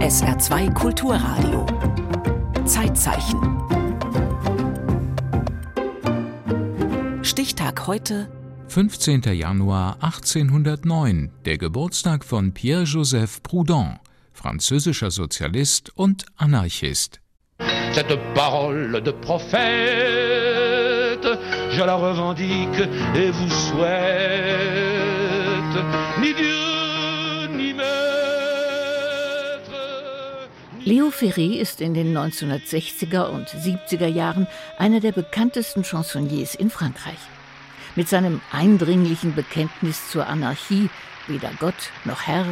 SR2 Kulturradio. Zeitzeichen. Stichtag heute 15. Januar 1809, der Geburtstag von Pierre-Joseph Proudhon, französischer Sozialist und Anarchist. Cette parole de prophète, je la revendique et vous souhaite. Ni Dieu, Leo Ferré ist in den 1960er und 70er Jahren einer der bekanntesten Chansonniers in Frankreich. Mit seinem eindringlichen Bekenntnis zur Anarchie, weder Gott noch Herr,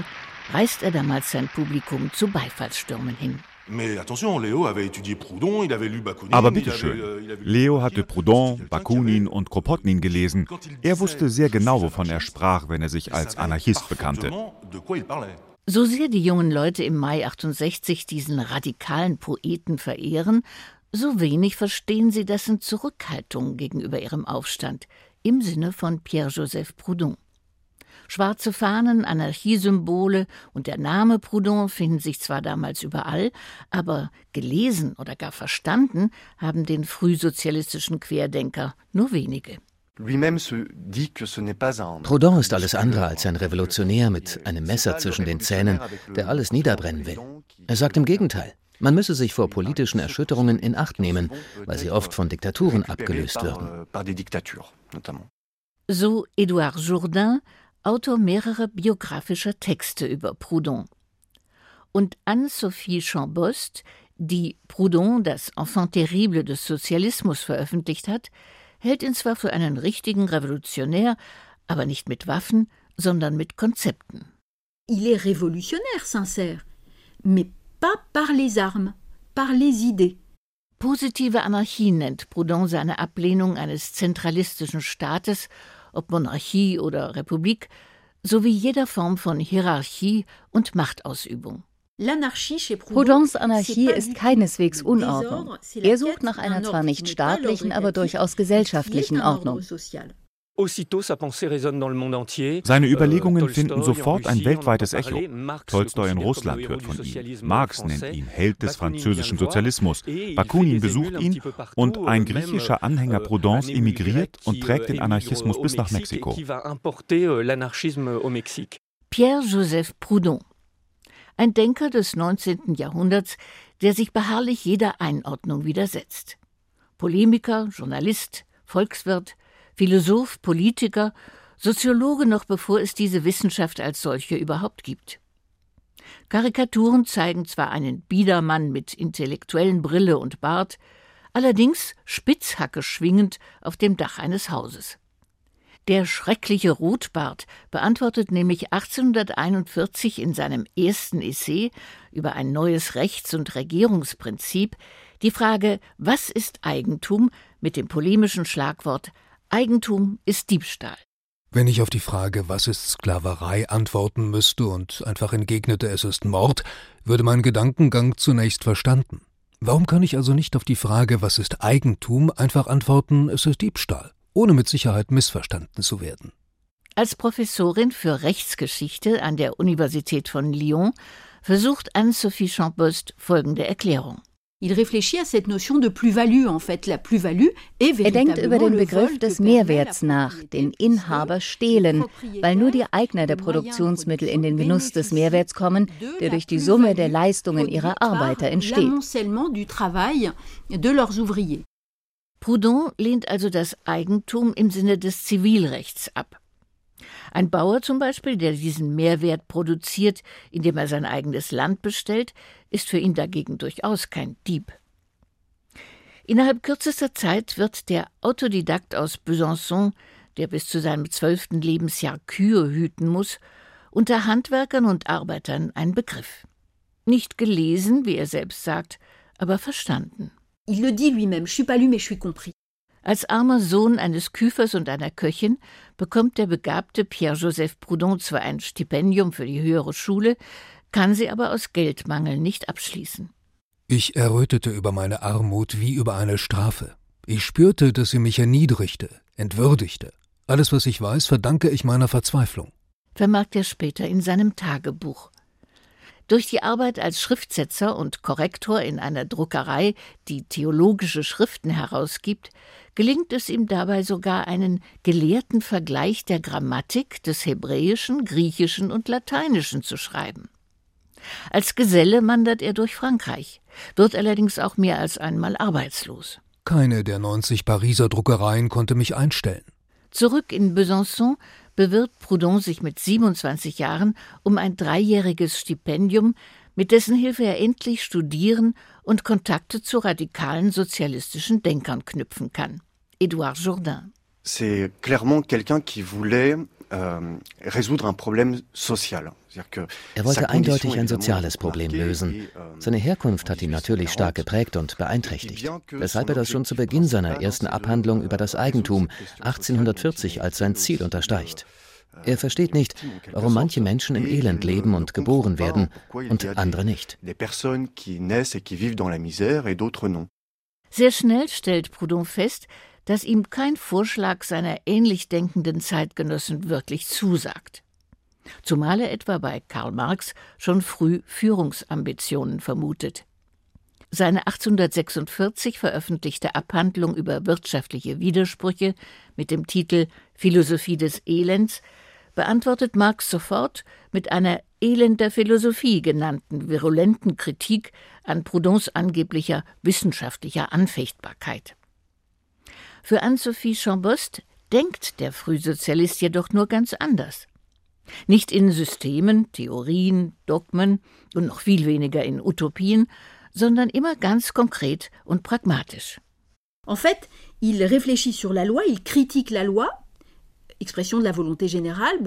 reißt er damals sein Publikum zu Beifallsstürmen hin. Aber bitteschön, Leo hatte Proudhon, Bakunin und Kropotnin gelesen. Er wusste sehr genau, wovon er sprach, wenn er sich als Anarchist bekannte. So sehr die jungen Leute im Mai 68 diesen radikalen Poeten verehren, so wenig verstehen sie dessen Zurückhaltung gegenüber ihrem Aufstand, im Sinne von Pierre-Joseph Proudhon. Schwarze Fahnen, Anarchiesymbole und der Name Proudhon finden sich zwar damals überall, aber gelesen oder gar verstanden haben den frühsozialistischen Querdenker nur wenige. Proudhon ist alles andere als ein Revolutionär mit einem Messer zwischen den Zähnen, der alles niederbrennen will. Er sagt im Gegenteil. Man müsse sich vor politischen Erschütterungen in Acht nehmen, weil sie oft von Diktaturen abgelöst würden. So Edouard Jourdain, Autor mehrerer biografischer Texte über Proudhon. Und Anne-Sophie Chambost, die Proudhon, das Enfant terrible des Sozialismus, veröffentlicht hat, hält ihn zwar für einen richtigen Revolutionär, aber nicht mit Waffen, sondern mit Konzepten. Il est révolutionnaire, sincère, mais pas par les armes, par les idées. Positive Anarchie nennt Proudhon seine Ablehnung eines zentralistischen Staates, ob Monarchie oder Republik, sowie jeder Form von Hierarchie und Machtausübung. Proudhons Anarchie ist keineswegs Unordnung. Er sucht nach einer zwar nicht staatlichen, aber durchaus gesellschaftlichen Ordnung. Seine Überlegungen finden sofort ein weltweites Echo. Tolstoi in Russland hört von ihm. Marx nennt ihn Held des französischen Sozialismus. Bakunin besucht ihn und ein griechischer Anhänger Proudhons emigriert und trägt den Anarchismus bis nach Mexiko. Pierre-Joseph Proudhon. Ein Denker des 19. Jahrhunderts, der sich beharrlich jeder Einordnung widersetzt. Polemiker, Journalist, Volkswirt, Philosoph, Politiker, Soziologe noch bevor es diese Wissenschaft als solche überhaupt gibt. Karikaturen zeigen zwar einen Biedermann mit intellektuellen Brille und Bart, allerdings Spitzhacke schwingend auf dem Dach eines Hauses. Der schreckliche Rotbart beantwortet nämlich 1841 in seinem ersten Essay über ein neues Rechts- und Regierungsprinzip die Frage, was ist Eigentum mit dem polemischen Schlagwort Eigentum ist Diebstahl. Wenn ich auf die Frage, was ist Sklaverei, antworten müsste und einfach entgegnete, es ist Mord, würde mein Gedankengang zunächst verstanden. Warum kann ich also nicht auf die Frage, was ist Eigentum, einfach antworten, es ist Diebstahl, ohne mit Sicherheit missverstanden zu werden? Als Professorin für Rechtsgeschichte an der Universität von Lyon versucht Anne-Sophie Champost folgende Erklärung. Il réfléchit à cette notion de plus-value. En fait, la plus-value est Er denkt über den Begriff des Mehrwerts nach, den Inhaber stehlen, weil nur die Eigner der Produktionsmittel in den Genuss des Mehrwerts kommen, de der la durch die Summe der plus-value Leistungen ihrer Arbeiter entsteht. Proudhon lehnt also das Eigentum im Sinne des Zivilrechts ab. Ein Bauer zum Beispiel, der diesen Mehrwert produziert, indem er sein eigenes Land bestellt, ist für ihn dagegen durchaus kein Dieb. Innerhalb kürzester Zeit wird der Autodidakt aus Besançon, der bis zu seinem zwölften Lebensjahr Kühe hüten muss, unter Handwerkern und Arbeitern ein Begriff. Nicht gelesen, wie er selbst sagt, aber verstanden. Il le dit lui-même, je suis pas lu mais je suis compris. Als armer Sohn eines Küfers und einer Köchin bekommt der begabte Pierre-Joseph Proudhon zwar ein Stipendium für die höhere Schule, kann sie aber aus Geldmangel nicht abschließen. Ich errötete über meine Armut wie über eine Strafe. Ich spürte, dass sie mich erniedrigte, entwürdigte. Alles, was ich weiß, verdanke ich meiner Verzweiflung. vermerkt er später in seinem Tagebuch. Durch die Arbeit als Schriftsetzer und Korrektor in einer Druckerei, die theologische Schriften herausgibt, gelingt es ihm dabei sogar einen gelehrten Vergleich der Grammatik des Hebräischen, Griechischen und Lateinischen zu schreiben. Als Geselle wandert er durch Frankreich, wird allerdings auch mehr als einmal arbeitslos. Keine der 90 Pariser Druckereien konnte mich einstellen. Zurück in Besançon bewirbt Proudhon sich mit 27 Jahren um ein dreijähriges Stipendium, mit dessen Hilfe er endlich studieren und Kontakte zu radikalen sozialistischen Denkern knüpfen kann. Edouard Jourdain. C'est clairement quelqu'un qui voulait euh, résoudre un problème social. Er wollte eindeutig ein soziales Problem lösen. Euh, Seine Herkunft hat ihn natürlich stark geprägt und beeinträchtigt, weshalb er das schon zu Beginn seiner ersten Abhandlung über das Eigentum 1840 als sein Ziel unterstreicht. Er versteht nicht, warum manche Menschen im Elend leben und geboren werden und andere nicht. Sehr schnell stellt Proudhon fest, dass ihm kein Vorschlag seiner ähnlich denkenden Zeitgenossen wirklich zusagt. Zumal er etwa bei Karl Marx schon früh Führungsambitionen vermutet. Seine 1846 veröffentlichte Abhandlung über wirtschaftliche Widersprüche mit dem Titel Philosophie des Elends beantwortet Marx sofort mit einer Elend der Philosophie genannten virulenten Kritik an Proudhons angeblicher wissenschaftlicher Anfechtbarkeit. Für Anne-Sophie Chambost denkt der Frühsozialist jedoch nur ganz anders. Nicht in Systemen, Theorien, Dogmen und noch viel weniger in Utopien, sondern immer ganz konkret und pragmatisch. En fait, il réfléchit sur la loi, il critique la loi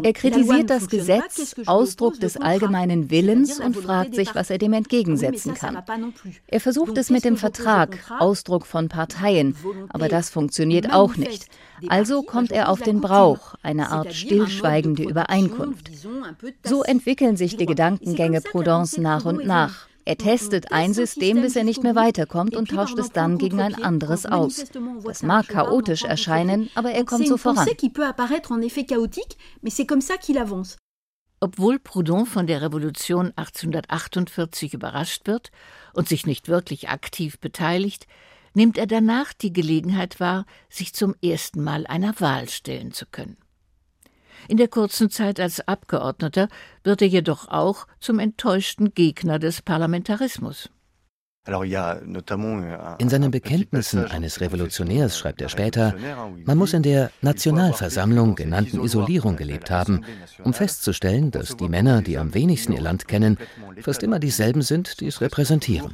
er kritisiert das Gesetz, Ausdruck des allgemeinen Willens und fragt sich, was er dem entgegensetzen kann. Er versucht es mit dem Vertrag, Ausdruck von Parteien, aber das funktioniert auch nicht. Also kommt er auf den Brauch, eine Art stillschweigende Übereinkunft. So entwickeln sich die Gedankengänge Proudhons nach und nach. Er testet ein System, bis er nicht mehr weiterkommt und tauscht es dann gegen ein anderes aus. Das mag chaotisch erscheinen, aber er kommt so voran. Obwohl Proudhon von der Revolution 1848 überrascht wird und sich nicht wirklich aktiv beteiligt, nimmt er danach die Gelegenheit wahr, sich zum ersten Mal einer Wahl stellen zu können. In der kurzen Zeit als Abgeordneter wird er jedoch auch zum enttäuschten Gegner des Parlamentarismus. In seinen Bekenntnissen eines Revolutionärs schreibt er später, man muss in der Nationalversammlung genannten Isolierung gelebt haben, um festzustellen, dass die Männer, die am wenigsten ihr Land kennen, fast immer dieselben sind, die es repräsentieren.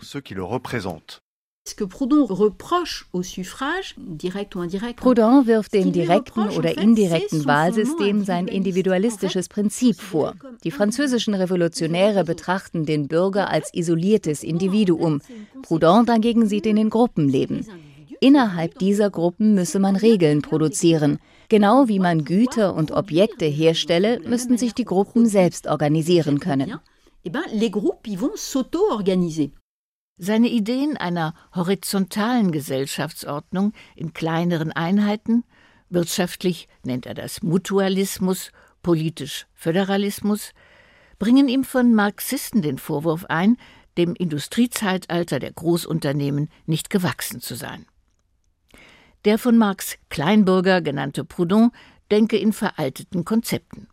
Proudhon wirft dem direkten oder indirekten Wahlsystem sein individualistisches Prinzip vor. Die französischen Revolutionäre betrachten den Bürger als isoliertes Individuum. Proudhon dagegen sieht ihn in Gruppen leben. Innerhalb dieser Gruppen müsse man Regeln produzieren. Genau wie man Güter und Objekte herstelle, müssten sich die Gruppen selbst organisieren können. Eh les groupes vont s'auto-organiser. Seine Ideen einer horizontalen Gesellschaftsordnung in kleineren Einheiten, wirtschaftlich nennt er das Mutualismus, politisch Föderalismus, bringen ihm von Marxisten den Vorwurf ein, dem Industriezeitalter der Großunternehmen nicht gewachsen zu sein. Der von Marx Kleinbürger genannte Proudhon denke in veralteten Konzepten.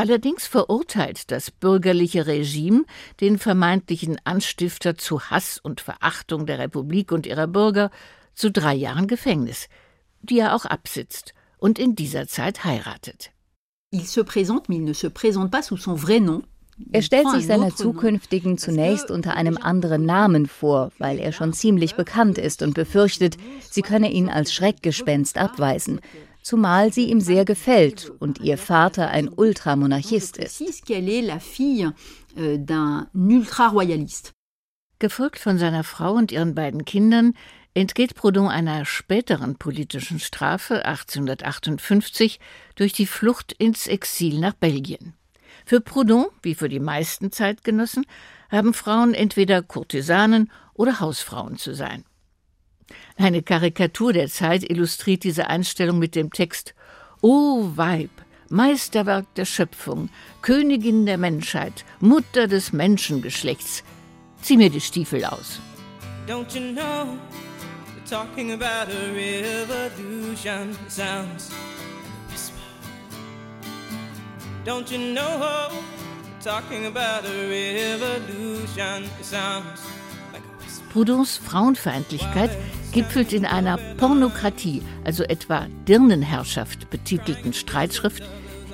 Allerdings verurteilt das bürgerliche Regime den vermeintlichen Anstifter zu Hass und Verachtung der Republik und ihrer Bürger zu drei Jahren Gefängnis, die er auch absitzt und in dieser Zeit heiratet. Er stellt sich seiner zukünftigen zunächst unter einem anderen Namen vor, weil er schon ziemlich bekannt ist und befürchtet, sie könne ihn als Schreckgespenst abweisen zumal sie ihm sehr gefällt und ihr Vater ein Ultramonarchist ist. Gefolgt von seiner Frau und ihren beiden Kindern entgeht Proudhon einer späteren politischen Strafe 1858 durch die Flucht ins Exil nach Belgien. Für Proudhon, wie für die meisten Zeitgenossen, haben Frauen entweder Kurtisanen oder Hausfrauen zu sein. Eine Karikatur der Zeit illustriert diese Einstellung mit dem Text O Weib, Meisterwerk der Schöpfung, Königin der Menschheit, Mutter des Menschengeschlechts. Zieh mir die Stiefel aus. Don't you know, talking about a revolution sounds Don't you know, talking about a revolution sounds Proudhons Frauenfeindlichkeit gipfelt in einer Pornokratie, also etwa Dirnenherrschaft betitelten Streitschrift,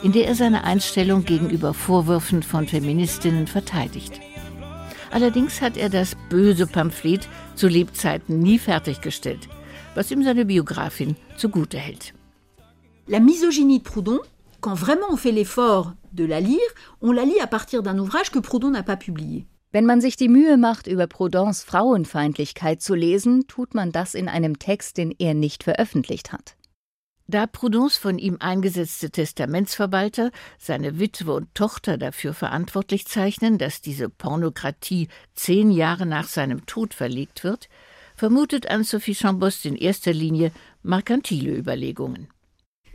in der er seine Einstellung gegenüber Vorwürfen von Feministinnen verteidigt. Allerdings hat er das böse Pamphlet zu Lebzeiten nie fertiggestellt, was ihm seine Biografin zugute hält. La misogynie de Proudhon, quand vraiment on fait l'effort de la lire, on la lit à partir d'un ouvrage que Proudhon n'a pas publié. Wenn man sich die Mühe macht, über Proudhons Frauenfeindlichkeit zu lesen, tut man das in einem Text, den er nicht veröffentlicht hat. Da Proudhons von ihm eingesetzte Testamentsverwalter seine Witwe und Tochter dafür verantwortlich zeichnen, dass diese Pornokratie zehn Jahre nach seinem Tod verlegt wird, vermutet Anne-Sophie Chambost in erster Linie merkantile Überlegungen.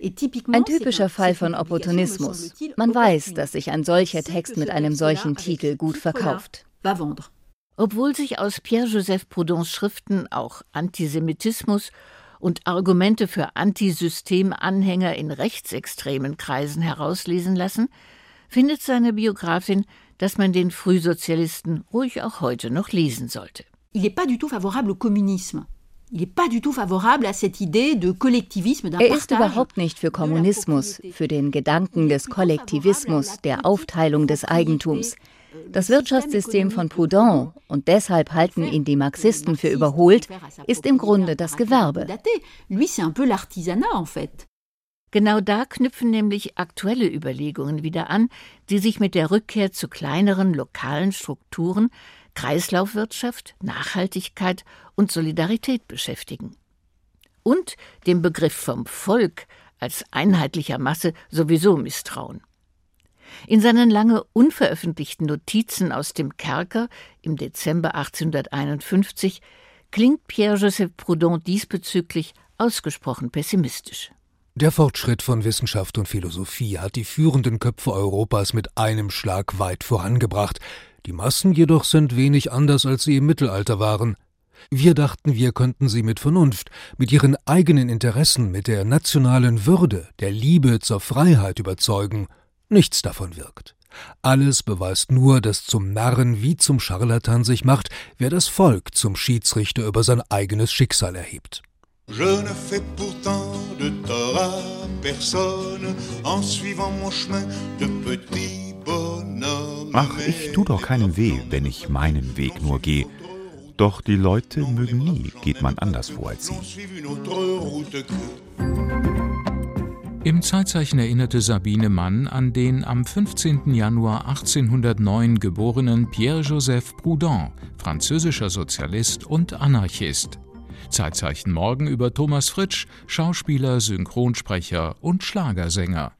Ein typischer Fall von Opportunismus. Man weiß, dass sich ein solcher Text mit einem solchen Titel gut verkauft. Obwohl sich aus Pierre-Joseph Proudhons Schriften auch Antisemitismus und Argumente für Antisystemanhänger in rechtsextremen Kreisen herauslesen lassen, findet seine Biografin, dass man den Frühsozialisten ruhig auch heute noch lesen sollte. Il n'est pas du tout favorable au communisme. Er ist überhaupt nicht für Kommunismus, für den Gedanken des Kollektivismus, der Aufteilung des Eigentums. Das Wirtschaftssystem von Proudhon, und deshalb halten ihn die Marxisten für überholt, ist im Grunde das Gewerbe. Genau da knüpfen nämlich aktuelle Überlegungen wieder an, die sich mit der Rückkehr zu kleineren lokalen Strukturen, Kreislaufwirtschaft, Nachhaltigkeit und Solidarität beschäftigen. Und dem Begriff vom Volk als einheitlicher Masse sowieso misstrauen. In seinen lange unveröffentlichten Notizen aus dem Kerker im Dezember 1851 klingt Pierre-Joseph Proudhon diesbezüglich ausgesprochen pessimistisch. Der Fortschritt von Wissenschaft und Philosophie hat die führenden Köpfe Europas mit einem Schlag weit vorangebracht. Die Massen jedoch sind wenig anders, als sie im Mittelalter waren. Wir dachten, wir könnten sie mit Vernunft, mit ihren eigenen Interessen, mit der nationalen Würde, der Liebe zur Freiheit überzeugen – Nichts davon wirkt. Alles beweist nur, dass zum Narren wie zum Scharlatan sich macht, wer das Volk zum Schiedsrichter über sein eigenes Schicksal erhebt. Je ne fais pourtant de tort à personne en suivant mon chemin de petit bonhomme. Ach, ich tu doch keinen weh, wenn ich meinen Weg nur gehe. Doch die Leute mögen nie, geht man anders vor als sie. Im Zeitzeichen erinnerte Sabine Mann an den am 15. Januar 1809 geborenen Pierre-Joseph Proudhon, französischer Sozialist und Anarchist. Zeitzeichen morgen über Thomas Fritsch, Schauspieler, Synchronsprecher und Schlagersänger